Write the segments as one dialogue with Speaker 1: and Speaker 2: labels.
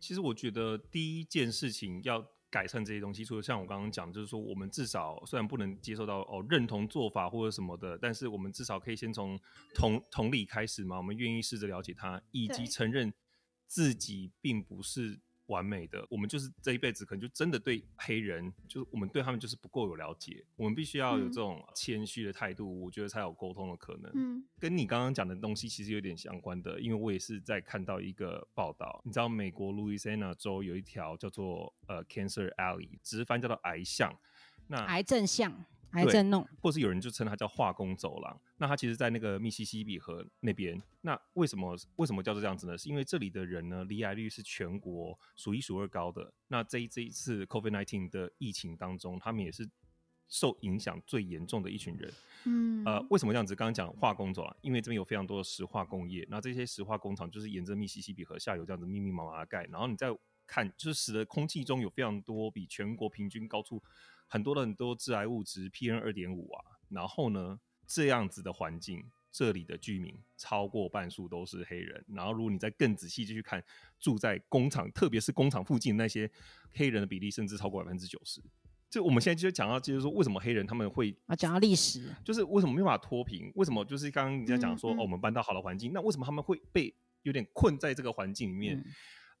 Speaker 1: 其实我觉得第一件事情要改善这些东西，除了像我刚刚讲，就是说我们至少虽然不能接受到哦认同做法或者什么的，但是我们至少可以先从同同理开始嘛，我们愿意试着了解他，以及承认自己并不是。完美的，我们就是这一辈子可能就真的对黑人，就是我们对他们就是不够有了解，我们必须要有这种谦虚的态度，嗯，我觉得才有沟通的可能。嗯，跟你刚刚讲的东西其实有点相关的，因为我也是在看到一个报道，你知道美国路易斯安那州有一条叫做呃 Cancer Alley，直翻叫做癌巷，那
Speaker 2: 癌症巷。癌症弄，
Speaker 1: 或是有人就称它叫化工走廊。那它其实，在那个密西西比河那边。那为什么为什么叫做这样子呢？是因为这里的人呢，罹癌率是全国数一数二高的。那这一这一次 COVID-19 的疫情当中，他们也是受影响最严重的一群人。嗯，呃，为什么这样子？刚刚讲化工走廊，因为这边有非常多的石化工业。那这些石化工厂就是沿着密西西比河下游这样子密密麻麻的盖。然后你再看，就是使得空气中有非常多比全国平均高出。很多的很多致癌物质，PN 二点五啊，然后呢，这样子的环境，这里的居民超过半数都是黑人。然后如果你再更仔细去看，住在工厂，特别是工厂附近那些黑人的比例，甚至超过百分之九十。就我们现在就讲到，就是说为什么黑人他们会
Speaker 2: 啊，讲到历史，
Speaker 1: 就是为什么没办法脱贫？为什么就是刚刚人家讲说、嗯嗯、哦，我们搬到好的环境，那为什么他们会被有点困在这个环境里面？嗯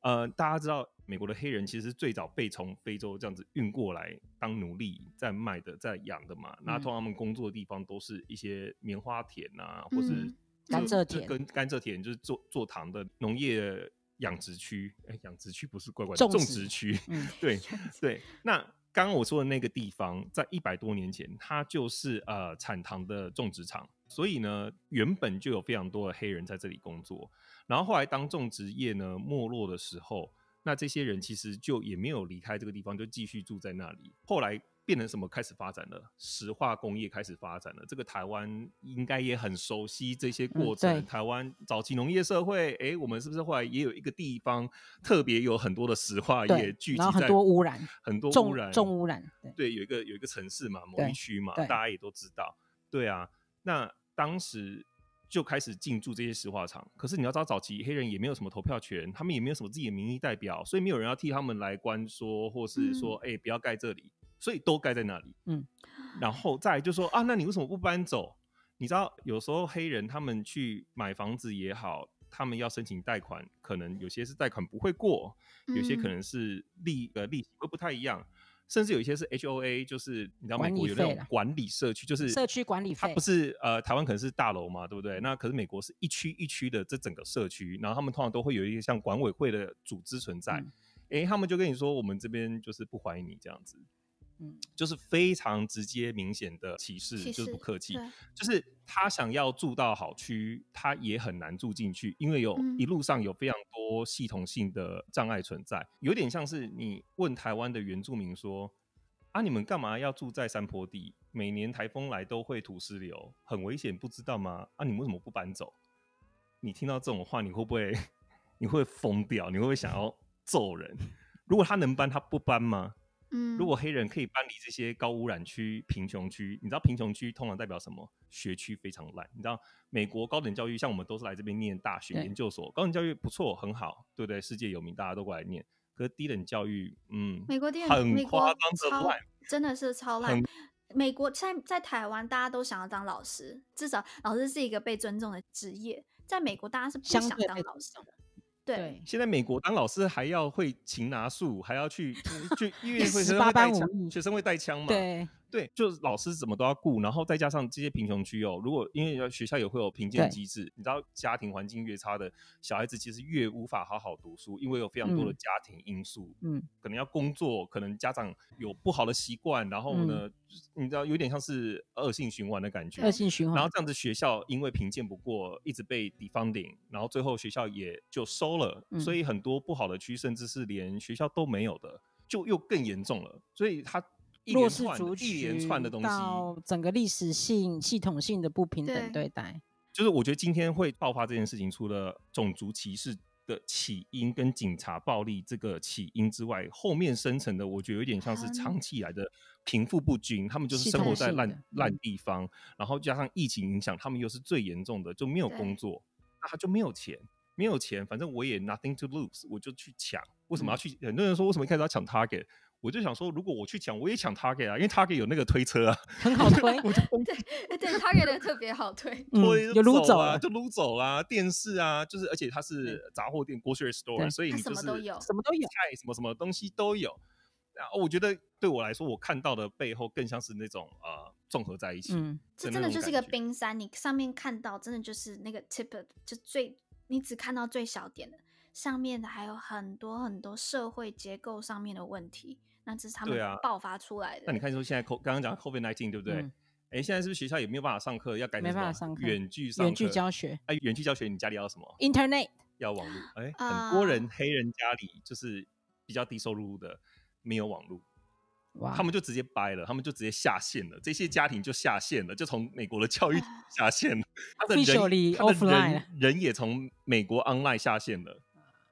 Speaker 1: 呃，大家知道美国的黑人其实是最早被从非洲这样子运过来当奴隶在卖的，在养的嘛。那、嗯、通常他们工作的地方都是一些棉花田啊，嗯、或是
Speaker 2: 甘蔗田，
Speaker 1: 跟甘蔗田就是做做糖的农业养殖区。哎、欸，养殖区不是乖乖
Speaker 2: 种
Speaker 1: 植区。嗯，对对。那刚刚我说的那个地方，在一百多年前，它就是呃产糖的种植场，所以呢，原本就有非常多的黑人在这里工作。然后后来当种植业呢没落的时候，那这些人其实就也没有离开这个地方，就继续住在那里。后来变成什么开始发展了？石化工业开始发展了。这个台湾应该也很熟悉这些过程。嗯、台湾早期农业社会，哎，我们是不是后来也有一个地方特别有很多的石化业聚集在？
Speaker 2: 然后很多污染，
Speaker 1: 很多污染，
Speaker 2: 重污染。
Speaker 1: 对，对有一个有一个城市嘛，某一区嘛，大家也都知道。对啊，那当时。就开始进驻这些石化厂，可是你要知道，早期黑人也没有什么投票权，他们也没有什么自己的民意代表，所以没有人要替他们来关说，或是说，哎、嗯欸，不要盖这里，所以都盖在那里。嗯，然后再来就说啊，那你为什么不搬走？你知道，有时候黑人他们去买房子也好，他们要申请贷款，可能有些是贷款不会过，有些可能是利呃利息会不太一样。甚至有一些是 HOA，就是你知道美国有那种管理社区，就是
Speaker 2: 社区管理费，
Speaker 1: 它不是呃台湾可能是大楼嘛，对不对？那可是美国是一区一区的这整个社区，然后他们通常都会有一些像管委会的组织存在，哎、嗯欸，他们就跟你说，我们这边就是不欢迎你这样子。嗯，就是非常直接明显的歧视，就是不客气。就是他想要住到好区，他也很难住进去，因为有一路上有非常多系统性的障碍存在。有点像是你问台湾的原住民说：“啊，你们干嘛要住在山坡地？每年台风来都会土石流，很危险，不知道吗？啊，你们为什么不搬走？”你听到这种话，你会不会 你会疯掉？你会不会想要揍人？如果他能搬，他不搬吗？嗯，如果黑人可以搬离这些高污染区、贫穷区，你知道贫穷区通常代表什么？学区非常烂。你知道美国高等教育，像我们都是来这边念大学、研究所，高等教育不错，很好，对不对？世界有名，大家都过来念。可是低等教育，嗯，
Speaker 3: 美国低等
Speaker 1: 很夸张的烂，
Speaker 3: 真的是超烂。美国在在台湾，大家都想要当老师，至少老师是一个被尊重的职业。在美国，大家是不想当老师的。对，
Speaker 1: 现在美国当老师还要会擒拿术，还要去去因为 会学生会带枪，学生会带枪嘛？
Speaker 2: 对。
Speaker 1: 对，就是老师怎么都要顾，然后再加上这些贫穷区哦，如果因为学校也会有评鉴机制，你知道家庭环境越差的小孩子其实越无法好好读书，因为有非常多的家庭因素，嗯，可能要工作，可能家长有不好的习惯，然后呢，嗯、你知道有点像是恶性循环的感觉，
Speaker 2: 恶性循环，
Speaker 1: 然后这样子学校因为评鉴不过，一直被 defunding，然后最后学校也就收了，嗯、所以很多不好的区甚至是连学校都没有的，就又更严重了，所以他。
Speaker 2: 弱势族群到整个历史性、系统性的不平等对待，
Speaker 1: 就是我觉得今天会爆发这件事情，除了种族歧视的起因跟警察暴力这个起因之外，后面生成的，我觉得有点像是长期以来的贫富不均，他们就是生活在烂烂地方，然后加上疫情影响，他们又是最严重的，就没有工作，那他就没有钱。没有钱，反正我也 nothing to lose，我就去抢。为什么要去？嗯、很多人说为什么一开始要抢 Target？我就想说，如果我去抢，我也抢 Target 啊，因为 Target 有那个推车啊，
Speaker 2: 很 好推。
Speaker 3: 我就 对对，Target 的特别好推，
Speaker 1: 推就撸走啊，就撸走啊。电视啊，就是而且它是杂货店 grocery store，所以你就是
Speaker 3: 什么都有，
Speaker 2: 什么都有，
Speaker 1: 菜什么什么东西都有。然后我觉得对我来说，我看到的背后更像是那种呃综合在一起。嗯，
Speaker 3: 这真的就是一个冰山，你上面看到真的就是那个 tip，就最你只看到最小点的，上面的还有很多很多社会结构上面的问题。那这是他们爆发出来的。
Speaker 1: 啊、那你看说现在 co 刚刚讲 COVID nineteen 对不对？哎、现在是不是学校也没有办法上课，要改？没办法上课，远距上，
Speaker 2: 远距教学。
Speaker 1: 哎、啊，远距教学，你家里要什么
Speaker 2: ？Internet
Speaker 1: 要网络。哎、欸，很多人、uh、黑人家里就是比较低收入的，没有网络，哇，他们就直接掰了，他们就直接下线了。这些家庭就下线了，就从美国的教育下线了。他的人，他的人，人也从美国 online 下线了。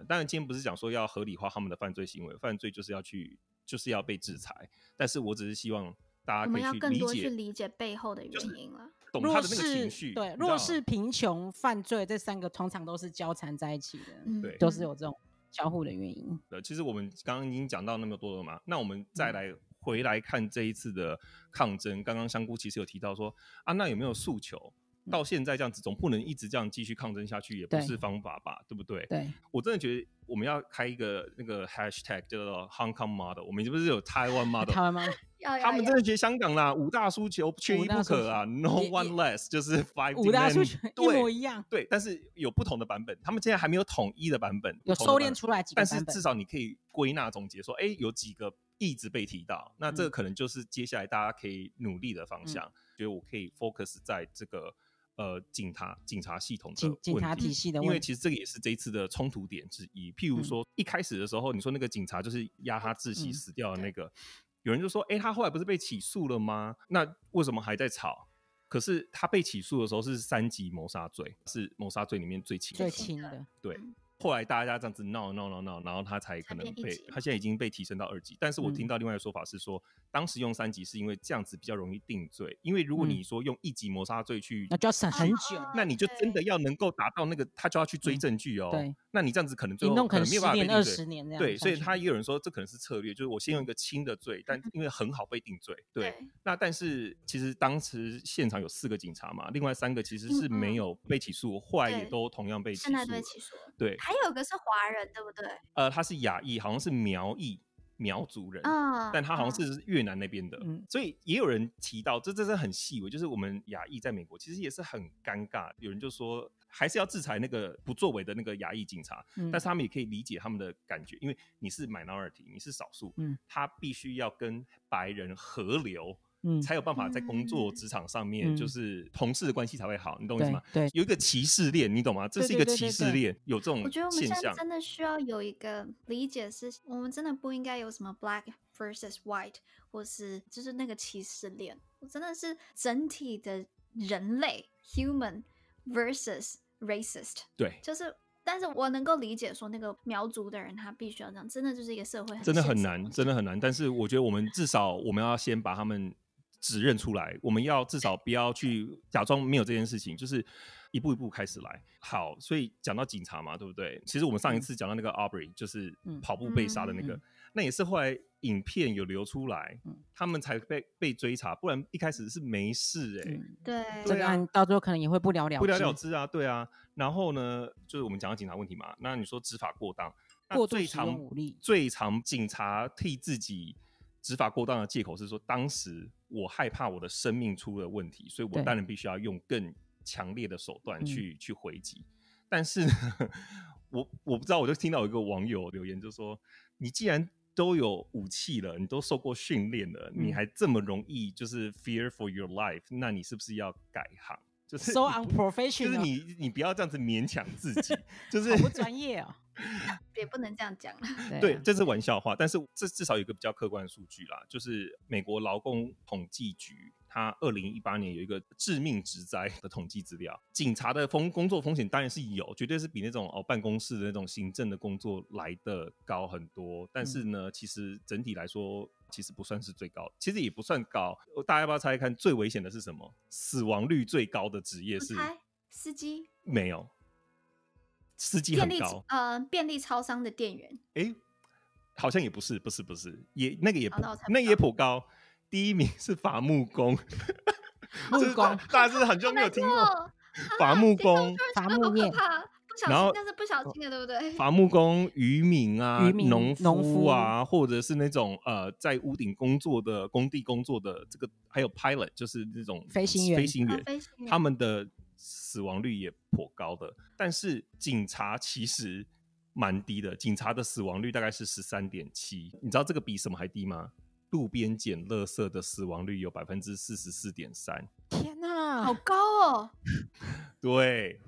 Speaker 1: 当然，今天不是讲说要合理化他们的犯罪行为，犯罪就是要去。就是要被制裁，但是我只是希望大家可以去理解，我们要更多
Speaker 3: 去理解背后的原因了，
Speaker 1: 懂他的那个情绪。
Speaker 2: 对，弱势、贫穷、犯罪这三个通常都是交缠在一起的，对、嗯，都是有这种交互的原因。
Speaker 1: 对，其实我们刚刚已经讲到那么多了嘛，那我们再来回来看这一次的抗争。刚刚香菇其实有提到说啊，那有没有诉求？到现在这样子，总不能一直这样继续抗争下去，也不是方法吧？对，对不对？
Speaker 2: 对，
Speaker 1: 我真的觉得我们要开一个那个 hashtag 叫做 Hong Kong model。我们是不是有台湾 model？
Speaker 2: 台湾 model，
Speaker 1: 他们真的觉得香港啦，五大诉求缺一不可啊，no one less，就是 five
Speaker 2: 五大诉求一模一样。
Speaker 1: 对，但是有不同的版本，他们现在还没有统一的版本，
Speaker 2: 有收敛出来几个版本，
Speaker 1: 但是至少你可以归纳总结说，哎，有几个一直被提到，那这个可能就是接下来大家可以努力的方向。嗯、觉得我可以 focus 在这个。呃，警察警察系统的
Speaker 2: 警警察体系的问题，
Speaker 1: 因为其实这个也是这一次的冲突点之一。譬如说，嗯、一开始的时候，你说那个警察就是压他窒息死掉的那个，嗯、有人就说，哎、欸，他后来不是被起诉了吗？那为什么还在吵？可是他被起诉的时候是三级谋杀罪，是谋杀罪里面最轻
Speaker 2: 最轻的，
Speaker 1: 对。后来大家这样子闹闹闹闹，然后他才可能被他现在已经被提升到二级。但是我听到另外一个说法是说，嗯、当时用三级是因为这样子比较容易定罪。因为如果你说用一级谋杀罪去，
Speaker 2: 那就要审很久，
Speaker 1: 那你就真的要能够达到那个，他就要去追证据哦。对，那你这样子可能最后
Speaker 2: 可能没有办法被定罪。十
Speaker 1: 年、二十年对，所以他也有人说这可能是策略，就是我先用一个轻的罪，但因为很好被定罪。对，那但是其实当时现场有四个警察嘛，另外三个其实是没有被起诉，后来也都同样被起诉。现在
Speaker 3: 被起诉。
Speaker 1: 对，
Speaker 3: 还有个是华。人对不对？
Speaker 1: 呃，他是亚裔，好像是苗裔苗族人，嗯，但他好像是越南那边的，嗯，所以也有人提到，这这是很细微，就是我们亚裔在美国其实也是很尴尬，有人就说还是要制裁那个不作为的那个亚裔警察，嗯，但是他们也可以理解他们的感觉，因为你是 minority，你是少数，嗯，他必须要跟白人合流。嗯，才有办法在工作职场上面，就是同事的关系才会好，嗯、你懂我意思吗？对，有一个歧视链，你懂吗？这是一个歧视链，有这种现象。我觉得我们现在
Speaker 3: 真的需要有一个理解是，是我们真的不应该有什么 black versus white，或是就是那个歧视链。我真的是整体的人类 human versus racist。
Speaker 1: 对，
Speaker 3: 就是，但是我能够理解说那个苗族的人他必须要这样，真的就是一个社会很
Speaker 1: 真的很难，真的很难。但是我觉得我们至少我们要先把他们。指认出来，我们要至少不要去假装没有这件事情，就是一步一步开始来。好，所以讲到警察嘛，对不对？其实我们上一次讲到那个 Aubrey，就是跑步被杀的那个，嗯、那也是后来影片有流出来，嗯、他们才被被追查，不然一开始是没事哎、欸嗯。
Speaker 3: 对，
Speaker 2: 这个案到最后可能也会不了了之，
Speaker 1: 不了了之啊，对啊。然后呢，就是我们讲到警察问题嘛，那你说执法过当，
Speaker 2: 过度
Speaker 1: 最常警察替自己。执法过当的借口是说，当时我害怕我的生命出了问题，所以我当然必须要用更强烈的手段去去回击。但是呢，我我不知道，我就听到有一个网友留言，就说：“你既然都有武器了，你都受过训练了，你还这么容易就是 fear for your life，那你是不是要改行？就是
Speaker 2: so unprofessional，
Speaker 1: 就是你你不要这样子勉强自己，就是
Speaker 2: 好不专业啊。”
Speaker 3: 也不能这样讲了。
Speaker 1: 对，这是玩笑话，但是这至少有一个比较客观的数据啦，就是美国劳工统计局，它二零一八年有一个致命职灾的统计资料。警察的风工作风险当然是有，绝对是比那种哦办公室的那种行政的工作来的高很多。但是呢，嗯、其实整体来说，其实不算是最高，其实也不算高。大家要不要猜一看，最危险的是什么？死亡率最高的职业是？
Speaker 3: 司机？
Speaker 1: 没有。司机很高，
Speaker 3: 呃，便利超商的店员，
Speaker 1: 哎、欸，好像也不是，不是，不是，也那个也不，
Speaker 3: 哦、
Speaker 1: 那个、也颇高。第一名是伐木工，
Speaker 2: 木工，
Speaker 1: 大家是很久没有听过 伐木工，
Speaker 2: 伐木面。
Speaker 3: 然后，但是不小心的，对不对？
Speaker 1: 伐木工、渔民啊、农
Speaker 2: 夫，
Speaker 1: 夫啊，或者是那种呃，在屋顶工作的、工地工作的，这个还有 pilot，就是那种
Speaker 2: 飞行员，
Speaker 1: 飞行员，
Speaker 3: 啊、飞行员
Speaker 1: 他们的死亡率也颇高的。但是警察其实蛮低的，警察的死亡率大概是十三点七。你知道这个比什么还低吗？路边捡垃圾的死亡率有百分之四十四点三。
Speaker 2: 天哪，
Speaker 3: 好高哦！
Speaker 1: 对。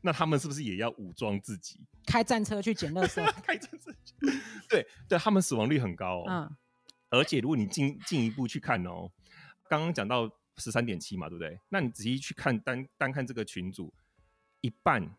Speaker 1: 那他们是不是也要武装自己，
Speaker 2: 开战车去捡垃圾？
Speaker 1: 开战车去，对对，他们死亡率很高哦。
Speaker 2: 嗯，
Speaker 1: 而且如果你进进一步去看哦，刚刚讲到十三点七嘛，对不对？那你仔细去看单单看这个群组，一半。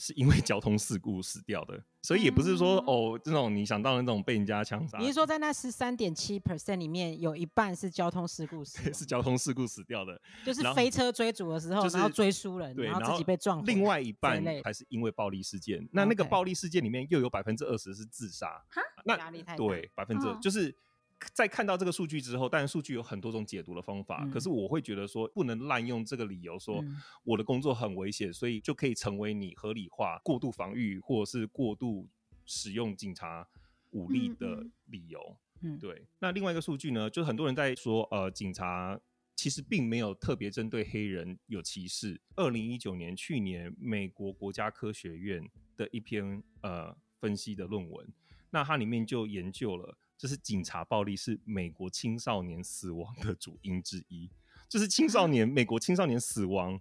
Speaker 1: 是因为交通事故死掉的，所以也不是说、嗯、哦，这种你想到的那种被人家枪杀。
Speaker 2: 你是说在那十三点七 percent 里面有一半是交通事故死？
Speaker 1: 是交通事故死掉的，
Speaker 2: 就是飞车追逐的时候，
Speaker 1: 就是、
Speaker 2: 然后追输人，然后自己被撞。
Speaker 1: 另外一半还是因为暴力事件。那那个暴力事件里面又有百分之二十是自杀。
Speaker 2: 哈，
Speaker 1: 那
Speaker 2: 压力太大。
Speaker 1: 对，百分之二就是。在看到这个数据之后，当然数据有很多种解读的方法，嗯、可是我会觉得说不能滥用这个理由，说我的工作很危险，所以就可以成为你合理化过度防御或者是过度使用警察武力的理由。
Speaker 2: 嗯，
Speaker 1: 对。那另外一个数据呢，就是很多人在说，呃，警察其实并没有特别针对黑人有歧视。二零一九年，去年美国国家科学院的一篇呃分析的论文，那它里面就研究了。就是警察暴力是美国青少年死亡的主因之一，就是青少年 美国青少年死亡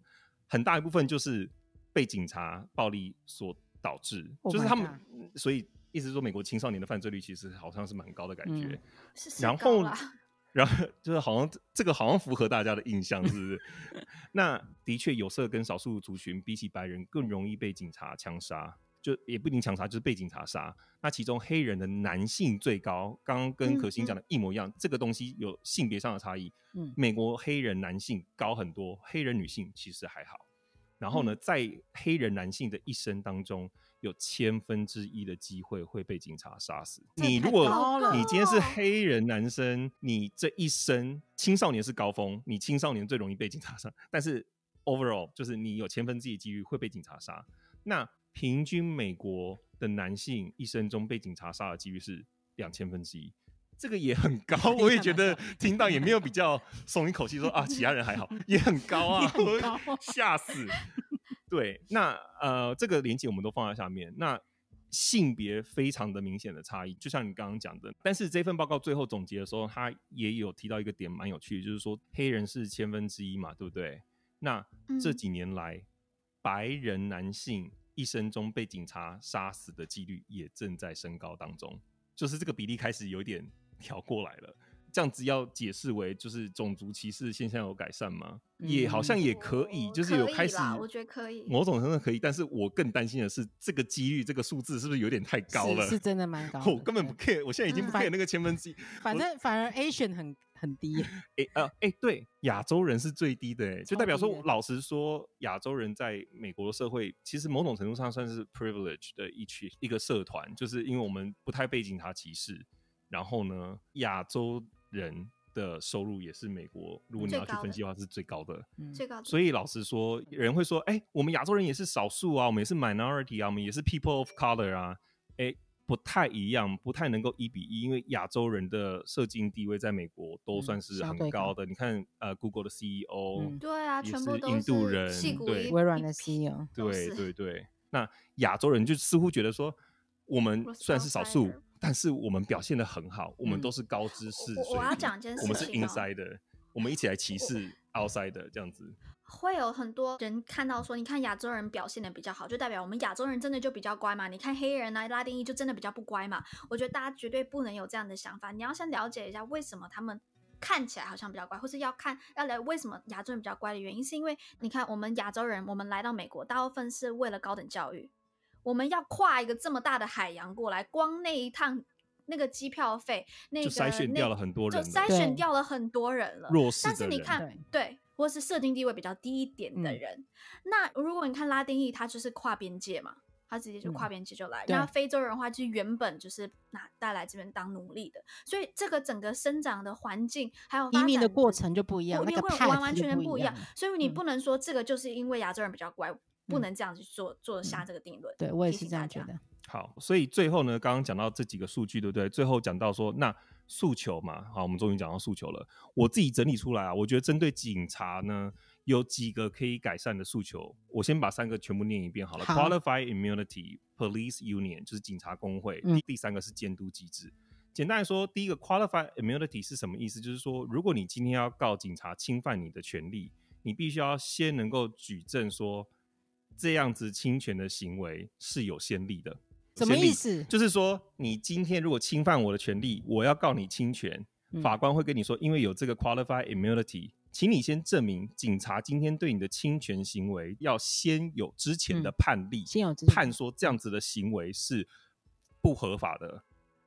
Speaker 1: 很大一部分就是被警察暴力所导致，oh、就是他们，所以意思是说美国青少年的犯罪率其实好像是蛮高的感觉。
Speaker 3: 嗯、
Speaker 1: 然后，然后就是好像这个好像符合大家的印象，是不是？那的确有色跟少数族群比起白人更容易被警察枪杀。就也不一定强杀，就是被警察杀。那其中黑人的男性最高，刚刚跟可心讲的一模一样。嗯嗯、这个东西有性别上的差异。嗯，美国黑人男性高很多，黑人女性其实还好。然后呢，嗯、在黑人男性的一生当中，有千分之一的机会会被警察杀死。你如果你今天是黑人男生，你这一生青少年是高峰，你青少年最容易被警察杀。但是 overall 就是你有千分之一的几率会被警察杀。那平均美国的男性一生中被警察杀的几率是两千分之一，这个也很高。我也觉得听到也没有比较松一口气，说啊，其他人还好，也很高啊，吓死。对，那呃，这个连接我们都放在下面。那性别非常的明显的差异，就像你刚刚讲的。但是这份报告最后总结的时候，他也有提到一个点，蛮有趣的，就是说黑人是千分之一嘛，对不对？那这几年来，白人男性。一生中被警察杀死的几率也正在升高当中，就是这个比例开始有点 调过来了。这样子要解释为就是种族歧视现象有改善吗？嗯、也好像也可以，就是有开始，
Speaker 3: 我觉得可以，
Speaker 1: 某种程度可以。但是我更担心的是，这个几率，这个数字是不是有点太高了？
Speaker 2: 是，是真的蛮高。
Speaker 1: 我根本不 care，我现在已经不 care 那个千分之一。
Speaker 2: 反正反而 Asian 很。很低，哎、
Speaker 1: 欸、呃哎、欸，对，亚洲人是最低的，哎，就代表说，老实说，亚洲人在美国的社会，其实某种程度上算是 privilege 的一群一个社团，就是因为我们不太被警察歧视，然后呢，亚洲人的收入也是美国，如果你要去分析的话，是最高的，
Speaker 3: 最高的。
Speaker 1: 所以老实说，有人会说，哎、欸，我们亚洲人也是少数啊，我们也是 minority 啊，我们也是 people of color 啊，哎、欸。不太一样，不太能够一比一，因为亚洲人的社经地位在美国都算是很高的。嗯、你看，呃，Google 的 CEO，、
Speaker 3: 嗯、对啊，全部都是
Speaker 1: 印度人，
Speaker 3: 对，
Speaker 2: 微软的 CEO，
Speaker 1: 对对对。那亚洲人就似乎觉得说，我们虽然是少数，但是我们表现的很好，我们都是高知识。
Speaker 3: 我我要讲一件事情，
Speaker 1: 我们是 inside 的，我们一起来歧视 outside 的这样子。
Speaker 3: 会有很多人看到说，你看亚洲人表现的比较好，就代表我们亚洲人真的就比较乖嘛？你看黑人啊、拉丁裔就真的比较不乖嘛？我觉得大家绝对不能有这样的想法。你要先了解一下为什么他们看起来好像比较乖，或是要看要来为什么亚洲人比较乖的原因，是因为你看我们亚洲人，我们来到美国大部分是为了高等教育，我们要跨一个这么大的海洋过来，光那一趟那个机票费，那个
Speaker 1: 就筛选掉了很多人，
Speaker 3: 就筛选掉了很多人了。
Speaker 1: 弱势的人，
Speaker 3: 但是你看，对。对或是设定地位比较低一点的人，嗯、那如果你看拉丁裔，他就是跨边界嘛，他直接就跨边界就来。那、嗯、非洲人的话，就是原本就是拿带来这边当奴隶的，所以这个整个生长的环境还有移民
Speaker 2: 的过程就不一样，
Speaker 3: 那个会完完全全不一样。所以你不能说这个就是因为亚洲人比较乖，嗯、不能这样去做做下这个定论、嗯。
Speaker 2: 对我也是这样觉得。
Speaker 1: 好，所以最后呢，刚刚讲到这几个数据，对不对？最后讲到说那。诉求嘛，好，我们终于讲到诉求了。我自己整理出来啊，我觉得针对警察呢，有几个可以改善的诉求。我先把三个全部念一遍好了。好 Qualified Immunity Police Union 就是警察工会。第、嗯、第三个是监督机制。简单来说，第一个 Qualified Immunity 是什么意思？就是说，如果你今天要告警察侵犯你的权利，你必须要先能够举证说这样子侵权的行为是有先例的。
Speaker 2: 什么意思？
Speaker 1: 就是说，你今天如果侵犯我的权利，我要告你侵权，嗯、法官会跟你说，因为有这个 qualified immunity，请你先证明警察今天对你的侵权行为要先有之前的判例，嗯、先有判说这样子的行为是不合法的，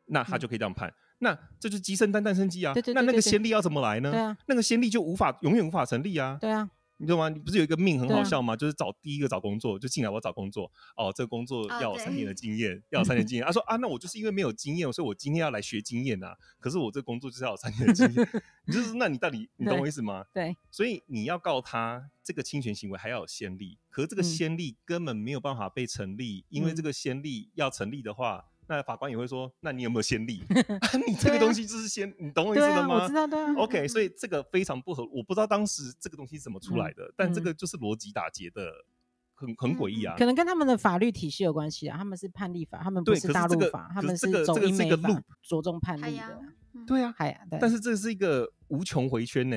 Speaker 1: 那他就可以这样判。嗯、那这就是鸡生蛋，蛋生鸡啊。对对对对对，那那个先例要怎么来呢？对啊，那个先例就无法永远无法成立啊。
Speaker 2: 对啊。
Speaker 1: 你知道吗？你不是有一个命很好笑吗？啊、就是找第一个找工作就进来，我要找工作哦，这个工作要有三年的经验，oh, 要有三年经验。他说啊，那我就是因为没有经验，所以我今天要来学经验啊。可是我这个工作就是要有三年的经验，你就是那你到底你懂我意思吗？
Speaker 2: 对，
Speaker 1: 所以你要告他这个侵权行为还要有先例，可是这个先例根本没有办法被成立，嗯、因为这个先例要成立的话。那法官也会说，那你有没有先例？你这个东西就是先，你懂我意思了吗？
Speaker 2: 我知道，对啊。
Speaker 1: OK，所以这个非常不合，我不知道当时这个东西怎么出来的，但这个就是逻辑打结的，很很诡异啊。
Speaker 2: 可能跟他们的法律体系有关系啊，他们是判例法，他们不是大陆法，他们是走英美法，着重判例的。
Speaker 1: 对啊，但是这是一个无穷回圈呢。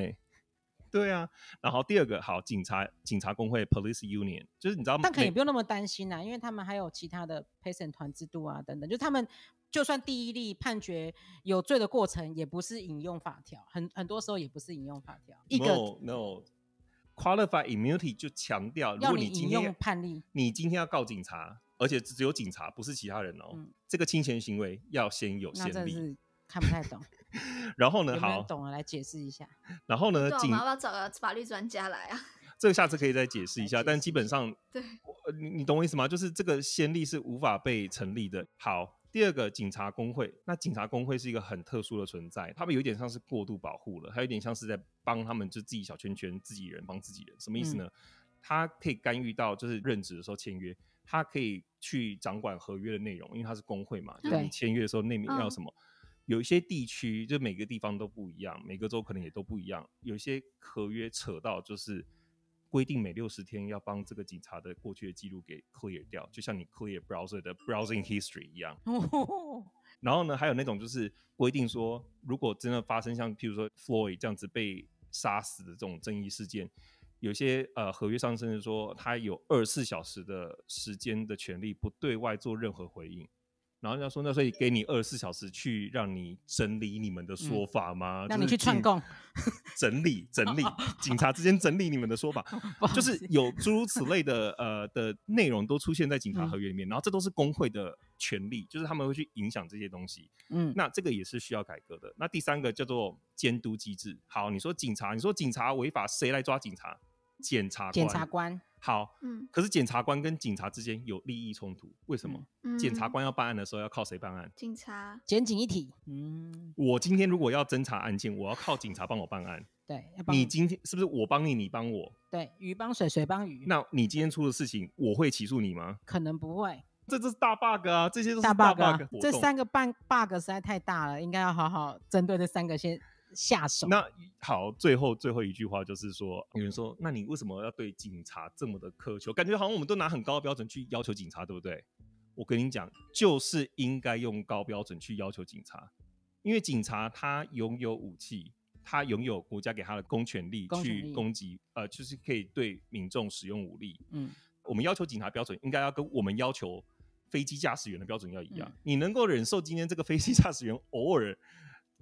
Speaker 1: 对啊，然后第二个好，警察警察工会 Police Union 就是你知道吗？
Speaker 2: 但可能也不用那么担心啊，因为他们还有其他的陪审团制度啊等等，就他们就算第一例判决有罪的过程，也不是引用法条，很很多时候也不是引用法条。一个
Speaker 1: No No Qualified Immunity 就强调，如果你今天
Speaker 2: 判例，
Speaker 1: 你今天要告警察，而且只有警察，不是其他人哦，嗯、这个侵权行为要先有先例。
Speaker 2: 看不太懂。
Speaker 1: 然后呢？好，
Speaker 2: 懂了，来解释一下。
Speaker 1: 然后呢？
Speaker 3: 我们要不要找个法律专家来啊？
Speaker 1: 这个下次可以再解释一下，但基本上，
Speaker 3: 对，
Speaker 1: 你你懂我意思吗？就是这个先例是无法被成立的。好，第二个警察工会，那警察工会是一个很特殊的存在，他们有点像是过度保护了，还有点像是在帮他们就自己小圈圈自己人帮自己人，什么意思呢？嗯、他可以干预到就是任职的时候签约，他可以去掌管合约的内容，因为他是工会嘛，就是你签约的时候内面要什么。嗯有一些地区，就每个地方都不一样，每个州可能也都不一样。有一些合约扯到就是规定每六十天要帮这个警察的过去的记录给 clear 掉，就像你 clear browser 的 browsing history 一样。然后呢，还有那种就是规定说，如果真的发生像譬如说 Floyd 这样子被杀死的这种争议事件，有些呃合约上甚至说他有二十四小时的时间的权利，不对外做任何回应。然后人家说，那所以给你二十四小时去让你整理你们的说法吗？
Speaker 2: 让你去串供，
Speaker 1: 整 理整理，警察之间整理你们的说法，就是有诸如此类的呃的内容都出现在警察合约里面。然后这都是工会的权利，就是他们会去影响这些东西。嗯，那这个也是需要改革的。那第三个叫做监督机制。好，你说警察，你说警察违法，谁来抓警察？检察官。检察官。好，嗯，可是检察官跟警察之间有利益冲突，为什么？检、嗯、察官要办案的时候要靠谁办案？
Speaker 3: 警察，
Speaker 2: 检警一体。嗯，
Speaker 1: 我今天如果要侦查案件，我要靠警察帮我办案。
Speaker 2: 对，要
Speaker 1: 你今天是不是我帮你，你帮我？
Speaker 2: 对，鱼帮水，水帮鱼。
Speaker 1: 那你今天出的事情，我会起诉你吗？
Speaker 2: 可能不会。
Speaker 1: 这这是大 bug 啊！这些都是大 bug，
Speaker 2: 大 bug 这三个半 bug 实在太大了，应该要好好针对这三个先。下手。
Speaker 1: 那好，最后最后一句话就是说，有人说，那你为什么要对警察这么的苛求？感觉好像我们都拿很高的标准去要求警察，对不对？我跟你讲，就是应该用高标准去要求警察，因为警察他拥有武器，他拥有国家给他的公权力去攻击，呃，就是可以对民众使用武力。嗯，我们要求警察标准应该要跟我们要求飞机驾驶员的标准要一样。嗯，你能够忍受今天这个飞机驾驶员偶尔？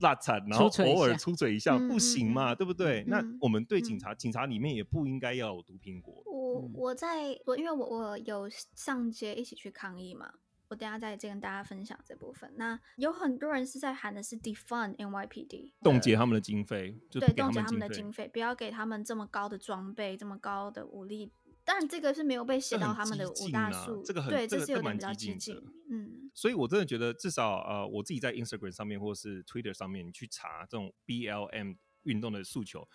Speaker 1: 拉惨，然后偶尔出嘴一下，不行嘛，对不对？那我们对警察，警察里面也不应该要有毒苹果。
Speaker 3: 我我在我因为我我有上街一起去抗议嘛，我等下再再跟大家分享这部分。那有很多人是在喊的是 defund NYPD，
Speaker 1: 冻结他们的经费，
Speaker 3: 对，冻结他们的经费，不要给他们这么高的装备，这么高的武力。当然这个是没有被写到他们的五大诉，
Speaker 1: 这个很
Speaker 3: 对，
Speaker 1: 这个
Speaker 3: 是有点比较
Speaker 1: 激进的。
Speaker 3: 嗯，
Speaker 1: 所以我真的觉得，至少呃，我自己在 Instagram 上面或是 Twitter 上面，你去查这种 BLM 运动的诉求，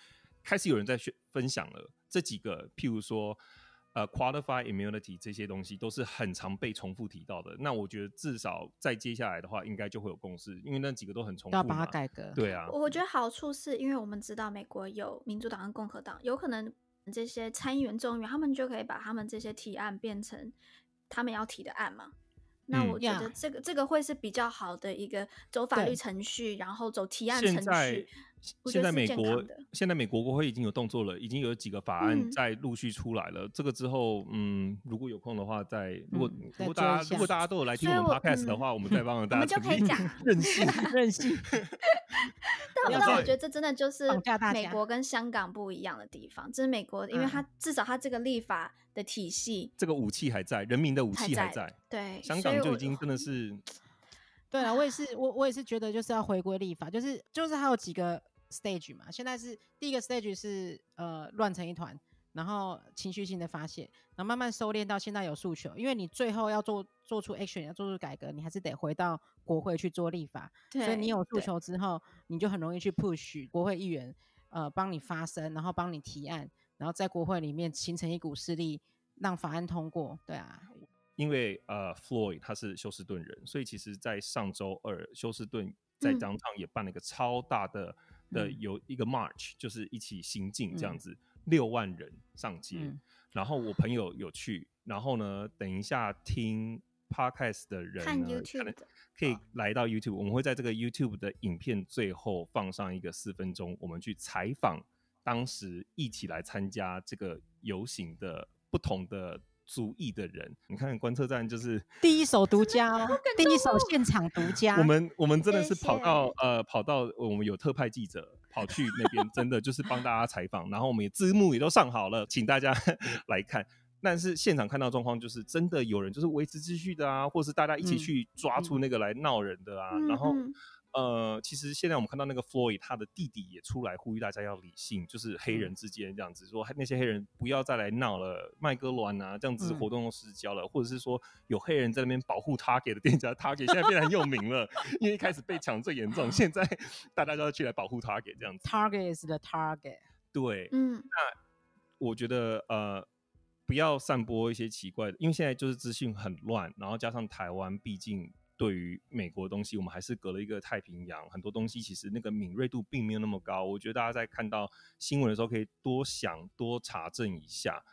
Speaker 1: 开始有人在分享了这几个，譬如说。呃，qualified immunity 这些东西都是很常被重复提到的。那我觉得至少在接下来的话，应该就会有共识，因为那几个都很重复。
Speaker 2: 要把它改革。
Speaker 1: 对啊。
Speaker 3: 我觉得好处是因为我们知道美国有民主党跟共和党，有可能这些参议员、众议员他们就可以把他们这些提案变成他们要提的案嘛。那我觉得这个、嗯、这个会是比较好的一个走法律程序，然后走提案程序。
Speaker 1: 现在美国，现在美国国会已经有动作了，已经有几个法案在陆续出来了。嗯、这个之后，嗯，如果有空的话再，如果、嗯、如果大家如果大家都有来听我们 podcast 的话，我，嗯、我们再帮大家。我们就可以讲
Speaker 3: 任
Speaker 1: 性 任性。
Speaker 3: 但但我觉得这真的就是美国跟香港不一样的地方，这是美国，因为它至少它这个立法的体系，
Speaker 1: 这个武器还在，人民的武器还在。
Speaker 3: 还在对，
Speaker 1: 香港就已经真的是。
Speaker 2: 对啊，我也是，我我也是觉得就是要回归立法，就是就是还有几个。stage 嘛，现在是第一个 stage 是呃乱成一团，然后情绪性的发泄，然后慢慢收敛到现在有诉求，因为你最后要做做出 action，要做出改革，你还是得回到国会去做立法，所以你有诉求之后，你就很容易去 push 国会议员呃帮你发声，然后帮你提案，然后在国会里面形成一股势力，让法案通过。对啊，
Speaker 1: 因为呃 Floyd 他是休斯顿人，所以其实在上周二休斯顿在当场也办了一个超大的。的有一个 march，就是一起行进这样子，六、嗯、万人上街、嗯。然后我朋友有去，然后呢，等一下听 podcast 的人呢，看 YouTube 可以来到 YouTube，我们会在这个 YouTube 的影片最后放上一个四分钟，我们去采访当时一起来参加这个游行的不同的。族裔的人，你看观测站就是
Speaker 2: 第一手独家哦，第一手现场独 家。
Speaker 1: 我们我们真的是跑到呃跑到我们有特派记者跑去那边，真的就是帮大家采访，然后我们也字幕也都上好了，请大家 来看。但是现场看到状况就是真的有人就是维持秩序的啊，或是大家一起去抓出那个来闹人的啊，嗯、然后。嗯呃，其实现在我们看到那个 Floyd，他的弟弟也出来呼吁大家要理性，就是黑人之间这样子说，那些黑人不要再来闹了，麦哥卵啊，这样子活动都失焦了，嗯，或者是说有黑人在那边保护 Target 的店家，Target 现在变得很有名了，因为一开始被抢最严重，现在 大家都要去来保护 Target 这样子。
Speaker 2: Target is the target。
Speaker 1: 对，
Speaker 3: 嗯，
Speaker 1: 那我觉得呃，不要散播一些奇怪的，因为现在就是资讯很乱，然后加上台湾毕竟。对于美国的东西，我们还是隔了一个太平洋，很多东西其实那个敏锐度并没有那么高。我觉得大家在看到新闻的时候，可以多想、多查证一下。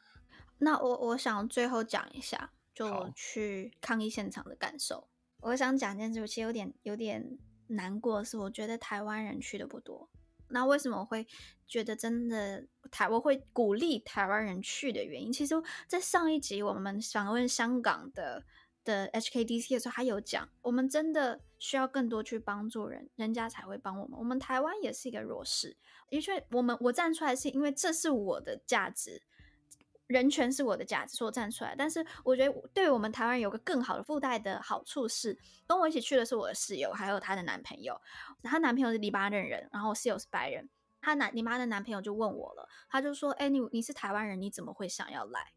Speaker 3: 那我我想最后讲一下，就去抗议现场的感受。我想讲一件事，其实有点有点难过的是，我觉得台湾人去的不多。那为什么我会觉得真的台我会鼓励台湾人去的原因？其实，在上一集我们访问香港的。的 HKDC 的时候，他有讲，我们真的需要更多去帮助人，人家才会帮我们。我们台湾也是一个弱势，的确我们我站出来是因为这是我的价值，人权是我的价值，所以我站出来。但是我觉得对我们台湾有个更好的附带的好处是，跟我一起去的是我的室友，还有她的男朋友。她男朋友是黎巴嫩人，然后室友是白人。她男你妈的男朋友就问我了，他就说：“哎，你你是台湾人，你怎么会想要来？”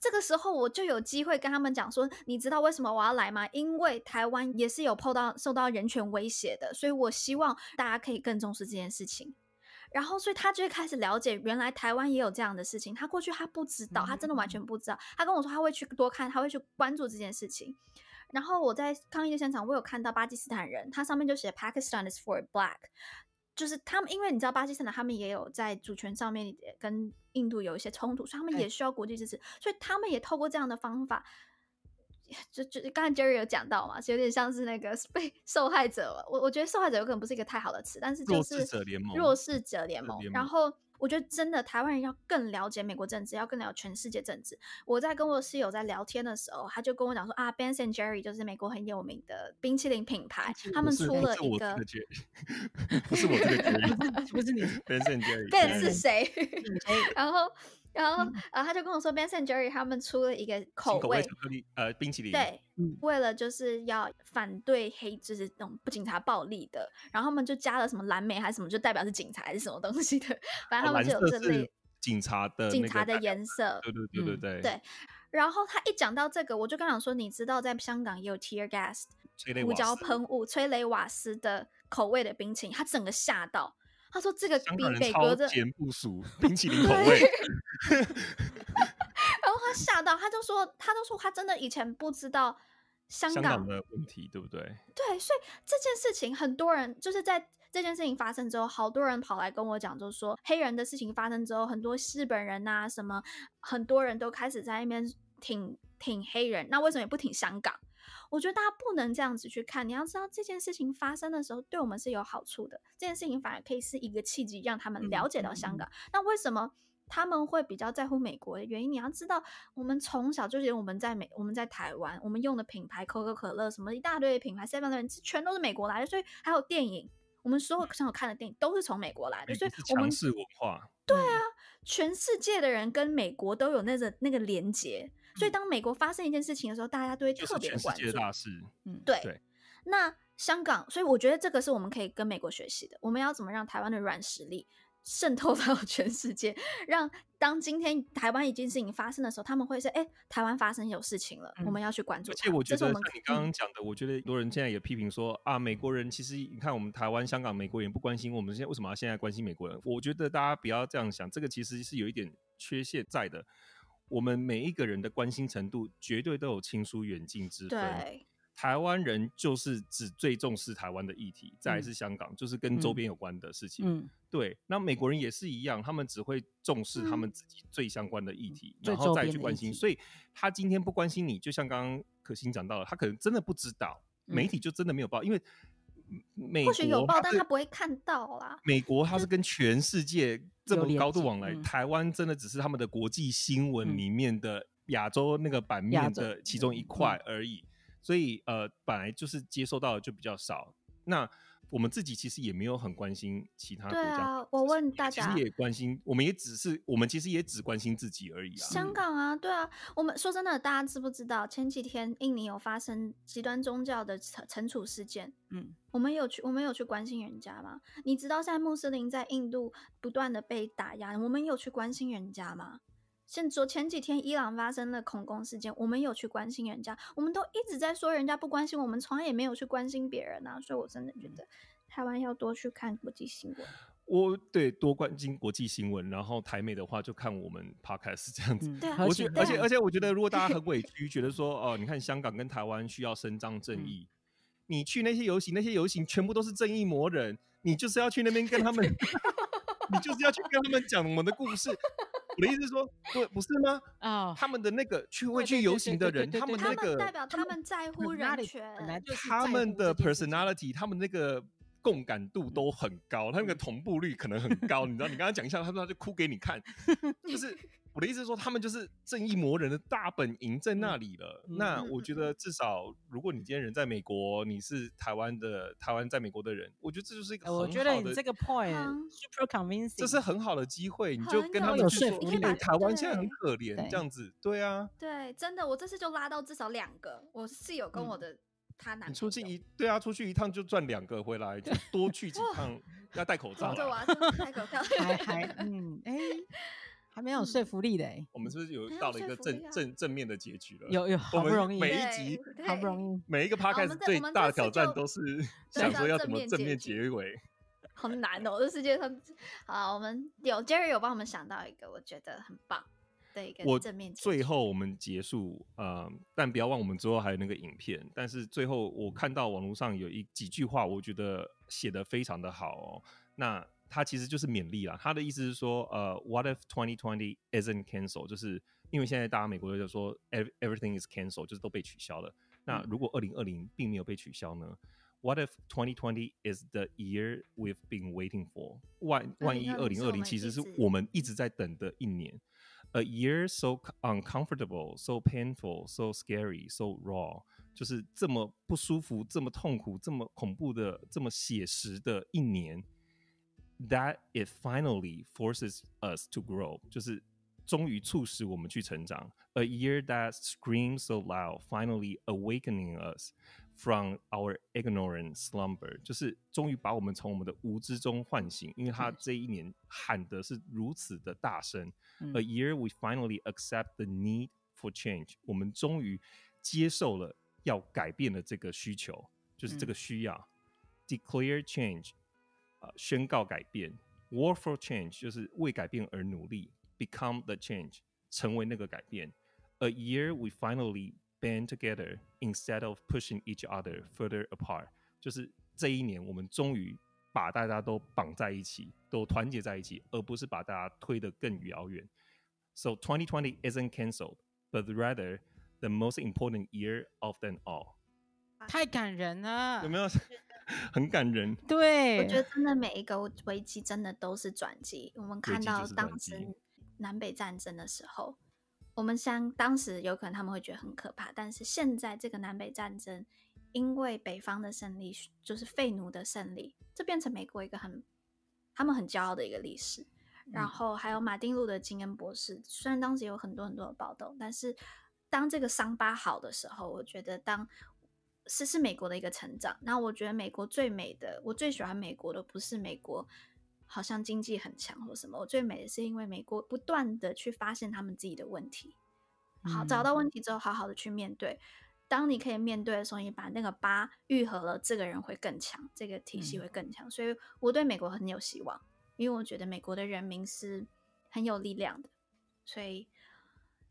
Speaker 3: 这个时候我就有机会跟他们讲说，你知道为什么我要来吗？因为台湾也是有碰到受到人权威胁的，所以我希望大家可以更重视这件事情。然后，所以他就会开始了解，原来台湾也有这样的事情。他过去他不知道，他真的完全不知道。他跟我说他会去多看，他会去关注这件事情。然后我在抗议的现场，我有看到巴基斯坦人，他上面就写 Pakistan is for black。就是他们，因为你知道巴基斯坦，他们也有在主权上面跟印度有一些冲突，所以他们也需要国际支持，所以他们也透过这样的方法，就就刚才 Jerry 有讲到嘛，是有点像是那个 被受害者，我我觉得受害者有可能不是一个太好的词，但是就是弱势者联盟，弱势者联盟，然后。我觉得真的台湾人要更了解美国政治，要更了解全世界政治。我在跟我室友在聊天的时候，他就跟我讲说啊，Ben and Jerry 就是美国很有名的冰淇淋品牌，他们出了一个，
Speaker 1: 不是我这个
Speaker 2: Jerry，不是你
Speaker 1: ，Ben and Jerry。
Speaker 3: Ben 是谁？然后。然后，然后他就跟我说，Ben and Jerry 他们出了一个口味，口味巧克力
Speaker 1: 呃冰淇淋，
Speaker 3: 对、嗯，为了就是要反对黑，就是那种不警察暴力的，然后他们就加了什么蓝莓还是什么，就代表是警察还是什么东西的，反正他们就有这类。
Speaker 1: 警察的
Speaker 3: 警察的颜色，
Speaker 1: 对对对对对、
Speaker 3: 嗯、对。然后他一讲到这个，我就刚想说，你知道在香港也有 tear gas 胡椒喷雾、催泪瓦斯的口味的冰淇淋，他整个吓到，他说这个比北国的
Speaker 1: 超不熟 冰淇淋口味。
Speaker 3: 然后他吓到，他就说，他就说他真的以前不知道香港，
Speaker 1: 香港的问题，对不对？
Speaker 3: 对，所以这件事情很多人就是在。这件事情发生之后，好多人跑来跟我讲，就说黑人的事情发生之后，很多日本人呐、啊，什么很多人都开始在那边挺挺黑人，那为什么也不挺香港？我觉得大家不能这样子去看，你要知道这件事情发生的时候，对我们是有好处的，这件事情反而可以是一个契机，让他们了解到香港。嗯嗯嗯、那为什么他们会比较在乎美国的原因？你要知道，我们从小就觉得我们在美，我们在台湾，我们用的品牌可口可乐什么一大堆的品牌，seven 的人全都是美国来的，所以还有电影。我们所有想看的电影都是从美国来的，所以我
Speaker 1: 们是文化。
Speaker 3: 对啊，全世界的人跟美国都有那个那个连接，所以当美国发生一件事情的时候，大家都会特别关注。
Speaker 1: 大事，
Speaker 3: 嗯，对。那香港，所以我觉得这个是我们可以跟美国学习的。我们要怎么让台湾的软实力渗透到 全世界，让当今天台湾一件事情发生的时候，他们会说：“哎、欸，台湾发生有事情了，嗯、我们要去关注。”
Speaker 1: 而且我觉得像你刚刚讲的，我觉得很多人现在也批评说：“啊，美国人其实你看我们台湾、香港，美国人不关心我们，现在为什么要现在关心美国人？”我觉得大家不要这样想，这个其实是有一点缺陷在的。我们每一个人的关心程度绝对都有亲疏远近之分。
Speaker 3: 对。
Speaker 1: 台湾人就是只最重视台湾的议题，再来是香港，嗯、就是跟周边有关的事情。嗯，对。那美国人也是一样，他们只会重视他们自己最相关的议题，嗯、然后再去关心。所以他今天不关心你，就像刚刚可心讲到了，他可能真的不知道，媒体就真的没有报，因为美国
Speaker 3: 或许有报，但他不会看到啦。
Speaker 1: 美国他是跟全世界这么高度往来，台湾真的只是他们的国际新闻里面的亚洲那个版面的其中一块而已。所以呃，本来就是接受到的就比较少。那我们自己其实也没有很关心其他国家。对
Speaker 3: 啊，我问大家，
Speaker 1: 其实也关心，我们也只是，我们其实也只关心自己而已啊。
Speaker 3: 香港啊，对啊，我们说真的，大家知不知道前几天印尼有发生极端宗教的惩惩处事件？嗯，我们有去，我们有去关心人家吗？你知道现在穆斯林在印度不断的被打压，我们有去关心人家吗？像昨前几天伊朗发生了恐攻事件，我们有去关心人家，我们都一直在说人家不关心我们，从来也没有去关心别人啊。所以我真的觉得台湾要多去看国际新闻。
Speaker 1: 我对多关心国际新闻，然后台美的话就看我们 podcast 这样子。
Speaker 3: 嗯、对，
Speaker 1: 我觉而且而且我觉得如果大家很委屈，觉得说哦、呃，你看香港跟台湾需要伸张正义，嗯、你去那些游行，那些游行全部都是正义魔人，你就是要去那边跟他们，你就是要去跟他们讲我们的故事。我的意思是说，不不是吗？啊，oh. 他们的那个去会去游行的人，他们那个
Speaker 3: 代表他们在乎人权，
Speaker 1: 他们的 personality，他们那个共感度都很高，他那个同步率可能很高。你知道，你刚刚讲一下，他说他就哭给你看，就是。我的意思是说，他们就是正义魔人的大本营在那里了。嗯、那我觉得，至少如果你今天人在美国，你是台湾的台湾在美国的人，我觉得这就是一个很好的。我觉得你
Speaker 2: 这个 point、嗯、super convincing，
Speaker 1: 这是很好的机会，你就跟他们去说，因为台湾现在很可怜，这样子，对啊，
Speaker 3: 对，真的，我这次就拉到至少两个，我室友跟我的他男、
Speaker 1: 出去一对啊，出去一趟就赚两个回来，就多去几趟，要戴口罩，
Speaker 3: 对啊，戴口罩，
Speaker 2: 还还嗯，哎。还没有说服力的哎、欸，
Speaker 1: 我们是不是有到了一个正正正面的结局了？
Speaker 2: 有有，好不容易，
Speaker 1: 每一集
Speaker 2: 好不容易，
Speaker 1: 每一个 podcast 最大的挑战都是 想说要怎么正面结尾，
Speaker 3: 好难哦！这世界上，啊，我们有 Jerry 有帮我们想到一个我觉得很棒的一个正面结局。
Speaker 1: 最后我们结束，呃，但不要忘我们之后还有那个影片。但是最后我看到网络上有一几句话，我觉得写的非常的好哦。那他其实就是勉励啦，他的意思是说，呃，What if 2020 isn't cancelled？就是因为现在大家美国就说 everything is cancelled，就是都被取消了。那如果二零二零并没有被取消呢？What if 2020 is the year we've been waiting for？万万一二零二零其实是我们一直在等的一年，A year so uncomfortable, so painful, so scary, so raw，就是这么不舒服、这么痛苦、这么恐怖的、这么写实的一年。That it finally forces us to grow，就是终于促使我们去成长。A year that screams so loud, finally awakening us from our ignorant slumber，就是终于把我们从我们的无知中唤醒，因为他这一年喊的是如此的大声。嗯、A year we finally accept the need for change，我们终于接受了要改变的这个需求，就是这个需要。嗯、Declare change， 呃，宣告改变。Work for change，就是为改变而努力。Become the change，成为那个改变。A year we finally band together instead of pushing each other further apart，就是这一年我们终于把大家都绑在一起，都团结在一起，而不是把大家推得更遥远。So 2020 isn't cancelled, but rather the most important year of them all。
Speaker 2: 太感人了，
Speaker 1: 有没有？ 很感人。
Speaker 2: 对，
Speaker 3: 我觉得真的每一个危机真的都是转机。我们看到当时南北战争的时候。我们想，当时有可能他们会觉得很可怕，但是现在这个南北战争，因为北方的胜利就是废奴的胜利，这变成美国一个很他们很骄傲的一个历史。然后还有马丁路德金恩博士，虽然当时有很多很多的暴动，但是当这个伤疤好的时候，我觉得当是是美国的一个成长。那我觉得美国最美的，我最喜欢美国的不是美国。好像经济很强或什么，我最美的是因为美国不断的去发现他们自己的问题，好，找到问题之后，好好的去面对。当你可以面对的时候，你把那个疤愈合了，这个人会更强，这个体系会更强。所以我对美国很有希望，因为我觉得美国的人民是很有力量的。所以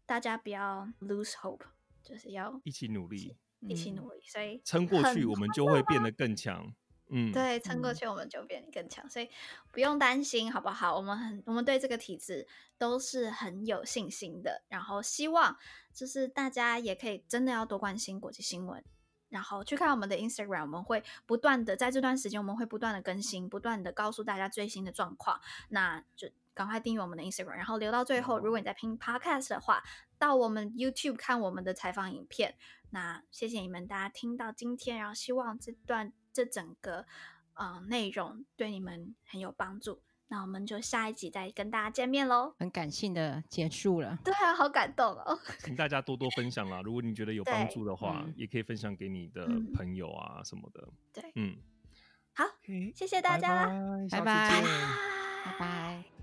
Speaker 3: 大家不要 lose hope，就是要
Speaker 1: 一起努力，
Speaker 3: 一起努力。所以
Speaker 1: 撑过去，我们就会变得更强。嗯，
Speaker 3: 对，撑过去我们就变得更强，嗯、所以不用担心，好不好？我们很，我们对这个体制都是很有信心的。然后希望就是大家也可以真的要多关心国际新闻，然后去看我们的 Instagram，我们会不断的在这段时间，我们会不断的更新，不断的告诉大家最新的状况。那就赶快订阅我们的 Instagram，然后留到最后。如果你在听 Podcast 的话，到我们 YouTube 看我们的采访影片。那谢谢你们大家听到今天，然后希望这段。这整个呃内容对你们很有帮助，那我们就下一集再跟大家见面喽。
Speaker 2: 很感性的结束了，
Speaker 3: 对啊，好感动哦。
Speaker 1: 请大家多多分享啦，如果你觉得有帮助的话，也可以分享给你的朋友啊什么的。
Speaker 3: 对，
Speaker 1: 嗯，
Speaker 3: 好，谢谢大家啦，
Speaker 1: 拜拜，
Speaker 3: 拜拜。